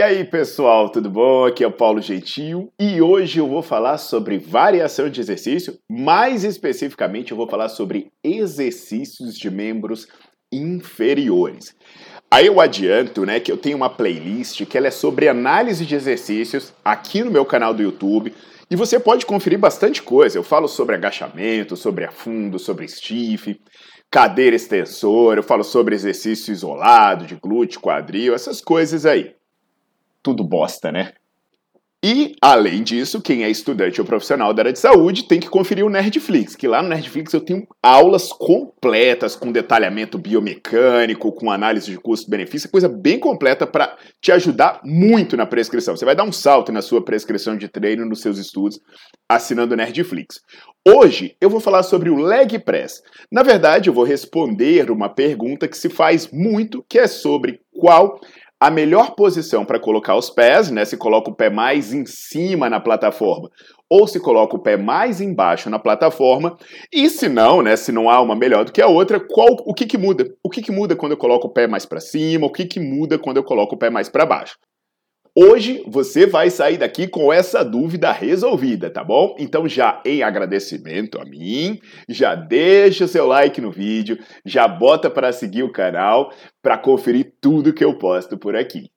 E aí, pessoal, tudo bom? Aqui é o Paulo Gentil e hoje eu vou falar sobre variação de exercício, mais especificamente eu vou falar sobre exercícios de membros inferiores. Aí eu adianto, né, que eu tenho uma playlist que ela é sobre análise de exercícios aqui no meu canal do YouTube. E você pode conferir bastante coisa. Eu falo sobre agachamento, sobre afundo, sobre stiff, cadeira extensora, eu falo sobre exercício isolado de glúteo, quadril, essas coisas aí tudo bosta, né? E, além disso, quem é estudante ou profissional da área de saúde tem que conferir o Nerdflix, que lá no Nerdflix eu tenho aulas completas com detalhamento biomecânico, com análise de custo-benefício, coisa bem completa para te ajudar muito na prescrição. Você vai dar um salto na sua prescrição de treino nos seus estudos assinando o Nerdflix. Hoje eu vou falar sobre o leg press. Na verdade, eu vou responder uma pergunta que se faz muito, que é sobre qual a melhor posição para colocar os pés, né? Se coloca o pé mais em cima na plataforma ou se coloca o pé mais embaixo na plataforma, e se não, né, se não há uma melhor do que a outra, qual, o que que muda? O que que muda quando eu coloco o pé mais para cima? O que que muda quando eu coloco o pé mais para baixo? Hoje você vai sair daqui com essa dúvida resolvida, tá bom? Então já em agradecimento a mim, já deixa o seu like no vídeo, já bota para seguir o canal para conferir tudo que eu posto por aqui.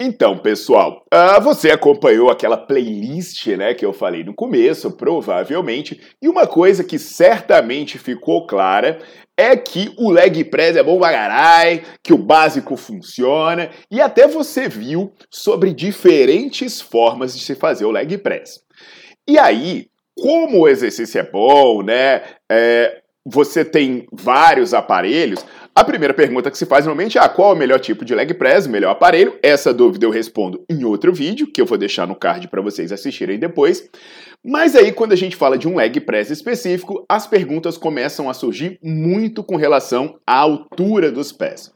Então, pessoal, uh, você acompanhou aquela playlist né, que eu falei no começo, provavelmente, e uma coisa que certamente ficou clara é que o leg press é bom bagarai, que o básico funciona, e até você viu sobre diferentes formas de se fazer o leg press. E aí, como o exercício é bom, né? É, você tem vários aparelhos, a primeira pergunta que se faz normalmente é ah, qual é o melhor tipo de leg press, o melhor aparelho. Essa dúvida eu respondo em outro vídeo, que eu vou deixar no card para vocês assistirem depois. Mas aí, quando a gente fala de um leg press específico, as perguntas começam a surgir muito com relação à altura dos pés.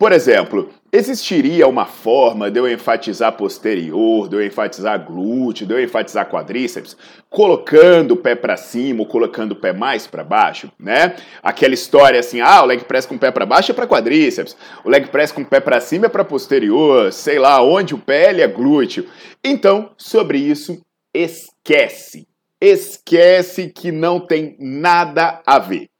Por exemplo, existiria uma forma de eu enfatizar posterior, de eu enfatizar glúteo, de eu enfatizar quadríceps, colocando o pé para cima ou colocando o pé mais para baixo, né? Aquela história assim, ah, o leg press com o pé para baixo é para quadríceps, o leg press com o pé para cima é para posterior, sei lá, onde o pé é glúteo. Então, sobre isso, esquece. Esquece que não tem nada a ver.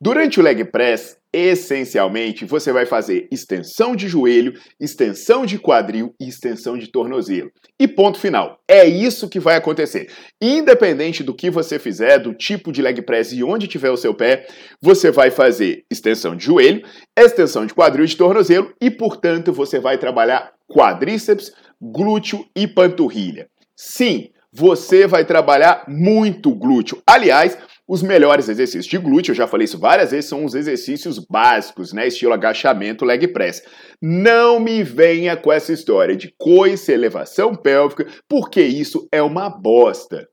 Durante o leg press, essencialmente, você vai fazer extensão de joelho, extensão de quadril e extensão de tornozelo. E ponto final. É isso que vai acontecer. Independente do que você fizer, do tipo de leg press e onde tiver o seu pé, você vai fazer extensão de joelho, extensão de quadril e de tornozelo e, portanto, você vai trabalhar quadríceps, glúteo e panturrilha. Sim, você vai trabalhar muito glúteo. Aliás, os melhores exercícios de glúteo, eu já falei isso várias vezes, são os exercícios básicos, né? Estilo agachamento, leg press. Não me venha com essa história de coice, elevação pélvica, porque isso é uma bosta.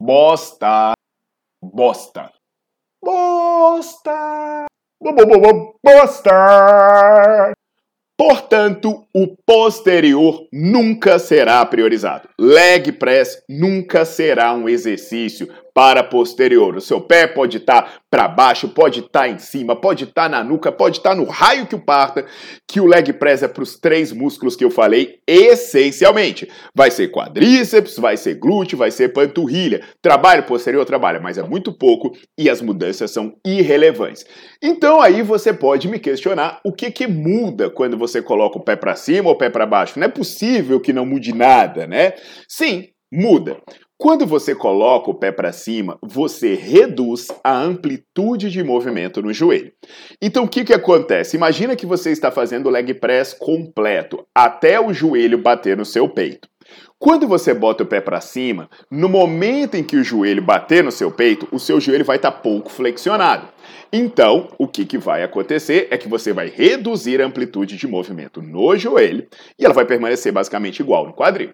Bosta. Bosta. Bosta. Bosta. Portanto, o posterior nunca será priorizado. Leg press nunca será um exercício para posterior. O seu pé pode estar tá para baixo, pode estar tá em cima, pode estar tá na nuca, pode estar tá no raio que o parta, que o leg press é para os três músculos que eu falei essencialmente. Vai ser quadríceps, vai ser glúteo, vai ser panturrilha. Trabalho posterior, trabalha, mas é muito pouco e as mudanças são irrelevantes. Então aí você pode me questionar o que que muda quando você coloca o pé para cima ou o pé para baixo. Não é possível que não mude nada, né? Sim, muda. Quando você coloca o pé para cima, você reduz a amplitude de movimento no joelho. Então o que, que acontece? Imagina que você está fazendo o leg press completo, até o joelho bater no seu peito. Quando você bota o pé para cima, no momento em que o joelho bater no seu peito, o seu joelho vai estar tá pouco flexionado. Então, o que, que vai acontecer é que você vai reduzir a amplitude de movimento no joelho e ela vai permanecer basicamente igual no quadril.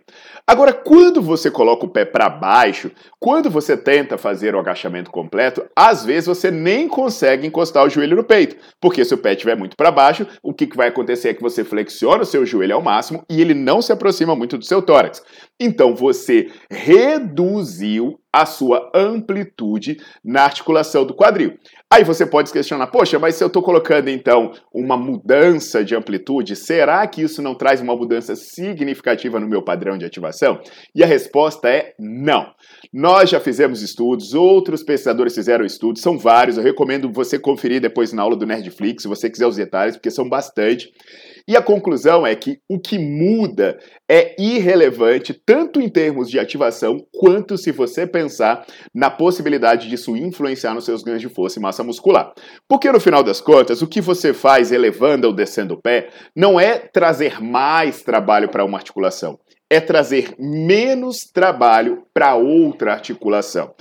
Agora, quando você coloca o pé para baixo, quando você tenta fazer o agachamento completo, às vezes você nem consegue encostar o joelho no peito, porque se o pé estiver muito para baixo, o que, que vai acontecer é que você flexiona o seu joelho ao máximo e ele não se aproxima muito do seu tórax. Então, você reduziu a sua amplitude na articulação do quadril. Aí você pode se questionar, poxa, mas se eu estou colocando então uma mudança de amplitude, será que isso não traz uma mudança significativa no meu padrão de ativação? E a resposta é não. Nós já fizemos estudos, outros pesquisadores fizeram estudos, são vários, eu recomendo você conferir depois na aula do Nerdflix, se você quiser os detalhes, porque são bastante. E a conclusão é que o que muda é irrelevante, tanto em termos de ativação, quanto se você pensar na possibilidade disso influenciar nos seus ganhos de força e massa muscular. Porque no final das contas, o que você faz elevando ou descendo o pé não é trazer mais trabalho para uma articulação, é trazer menos trabalho para outra articulação.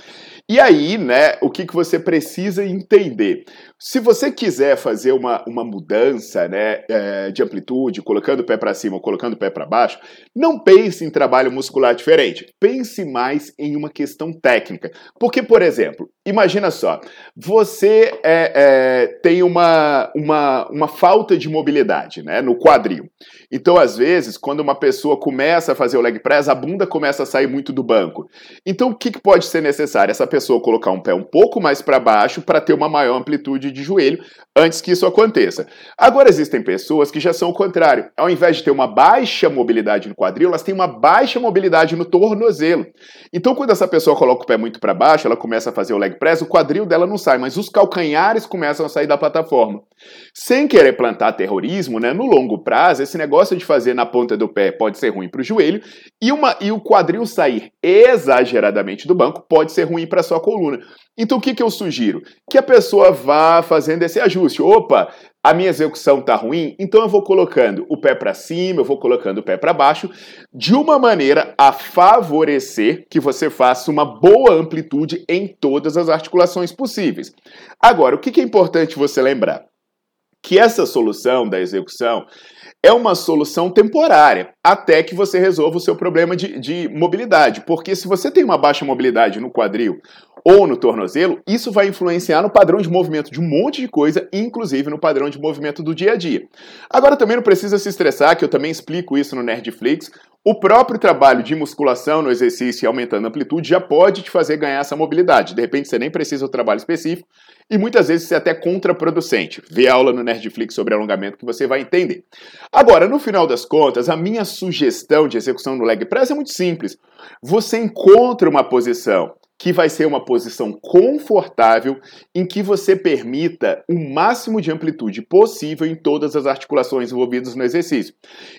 E aí, né, o que, que você precisa entender? Se você quiser fazer uma, uma mudança né, é, de amplitude, colocando o pé para cima ou colocando o pé para baixo, não pense em trabalho muscular diferente. Pense mais em uma questão técnica. Porque, por exemplo, imagina só, você é, é, tem uma, uma, uma falta de mobilidade né, no quadril. Então, às vezes, quando uma pessoa começa a fazer o leg press, a bunda começa a sair muito do banco. Então, o que, que pode ser necessário? Essa pessoa colocar um pé um pouco mais para baixo para ter uma maior amplitude de joelho antes que isso aconteça. Agora existem pessoas que já são o contrário. Ao invés de ter uma baixa mobilidade no quadril, elas têm uma baixa mobilidade no tornozelo. Então, quando essa pessoa coloca o pé muito para baixo, ela começa a fazer o leg press, o quadril dela não sai, mas os calcanhares começam a sair da plataforma. Sem querer plantar terrorismo, né, no longo prazo, esse negócio de fazer na ponta do pé pode ser ruim para o joelho e, uma, e o quadril sair exageradamente do banco pode ser ruim para sua coluna. Então o que, que eu sugiro? Que a pessoa vá fazendo esse ajuste. Opa, a minha execução está ruim, então eu vou colocando o pé para cima, eu vou colocando o pé para baixo, de uma maneira a favorecer que você faça uma boa amplitude em todas as articulações possíveis. Agora, o que, que é importante você lembrar? Que essa solução da execução é uma solução temporária, até que você resolva o seu problema de, de, mobilidade. Porque se você tem uma baixa mobilidade no quadril ou no tornozelo, isso vai influenciar no padrão de movimento de um monte de coisa, inclusive no padrão de movimento do dia a dia. Agora também não precisa se estressar, que eu também explico isso no Nerdflix. O próprio trabalho de musculação no exercício e aumentando a amplitude já pode te fazer ganhar essa mobilidade. De repente você nem precisa do trabalho específico e muitas vezes isso é até contraproducente. Vê a aula no Nerdflix sobre alongamento que você vai entender. Agora, no final das contas, a minha sugestão de execução no leg press é muito simples. Você encontra uma posição que vai ser uma posição confortável em que você permita o máximo de amplitude possível em todas as articulações envolvidas no exercício.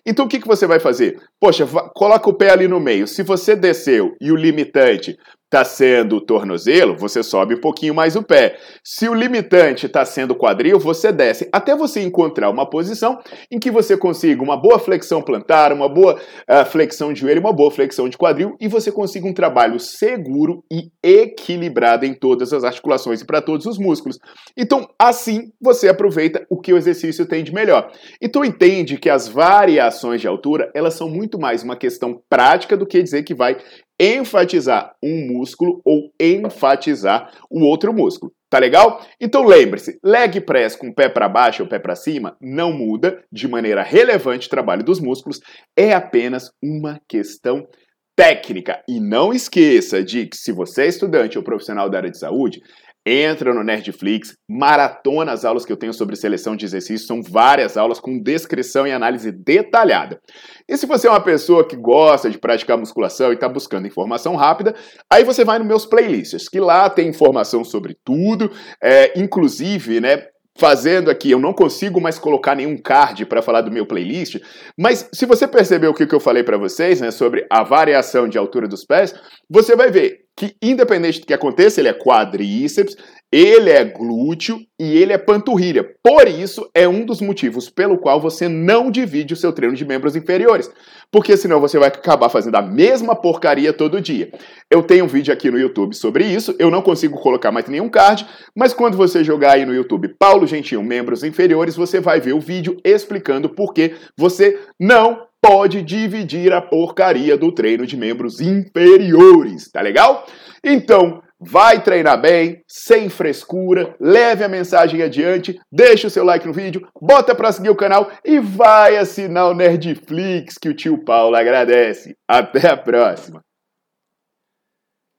Então o que, que você vai fazer? Poxa, coloca o pé ali no meio. Se você desceu e o limitante está sendo o tornozelo, você sobe um pouquinho mais o pé. Se o limitante está sendo o quadril, você desce, até você encontrar uma posição em que você consiga uma boa flexão plantar, uma boa uh, flexão de joelho, uma boa flexão de quadril e você consiga um trabalho seguro e equilibrado em todas as articulações e para todos os músculos. Então, assim, você aproveita o que o exercício tem de melhor. Então, entende que as variações de altura, elas são muito mais uma questão prática do que dizer que vai enfatizar um músculo ou enfatizar o outro músculo. Tá legal? Então lembre-se, leg press com pé para baixo ou pé para cima não muda de maneira relevante o trabalho dos músculos, é apenas uma questão técnica. E não esqueça de que se você é estudante ou profissional da área de saúde, entra no Nerdflix, maratona as aulas que eu tenho sobre seleção de exercícios, são várias aulas com descrição e análise detalhada. E se você é uma pessoa que gosta de praticar musculação e está buscando informação rápida, aí você vai nos meus playlists, que lá tem informação sobre tudo, é, inclusive, né, fazendo aqui, eu não consigo mais colocar nenhum card para falar do meu playlist, mas se você percebeu o que eu falei para vocês, né, sobre a variação de altura dos pés, você vai ver que independente do que aconteça, ele é quadríceps, ele é glúteo e ele é panturrilha. Por isso, é um dos motivos pelo qual você não divide o seu treino de membros inferiores. Porque senão você vai acabar fazendo a mesma porcaria todo dia. Eu tenho um vídeo aqui no YouTube sobre isso, eu não consigo colocar mais nenhum card, mas quando você jogar aí no YouTube Paulo Gentil Membros Inferiores, você vai ver o vídeo explicando por que você não pode dividir a porcaria do treino de membros inferiores, tá legal? Então, Vai treinar bem, sem frescura, leve a mensagem adiante, deixa o seu like no vídeo, bota para seguir o canal e vai assinar o Nerdflix que o tio Paulo agradece. Até a próxima!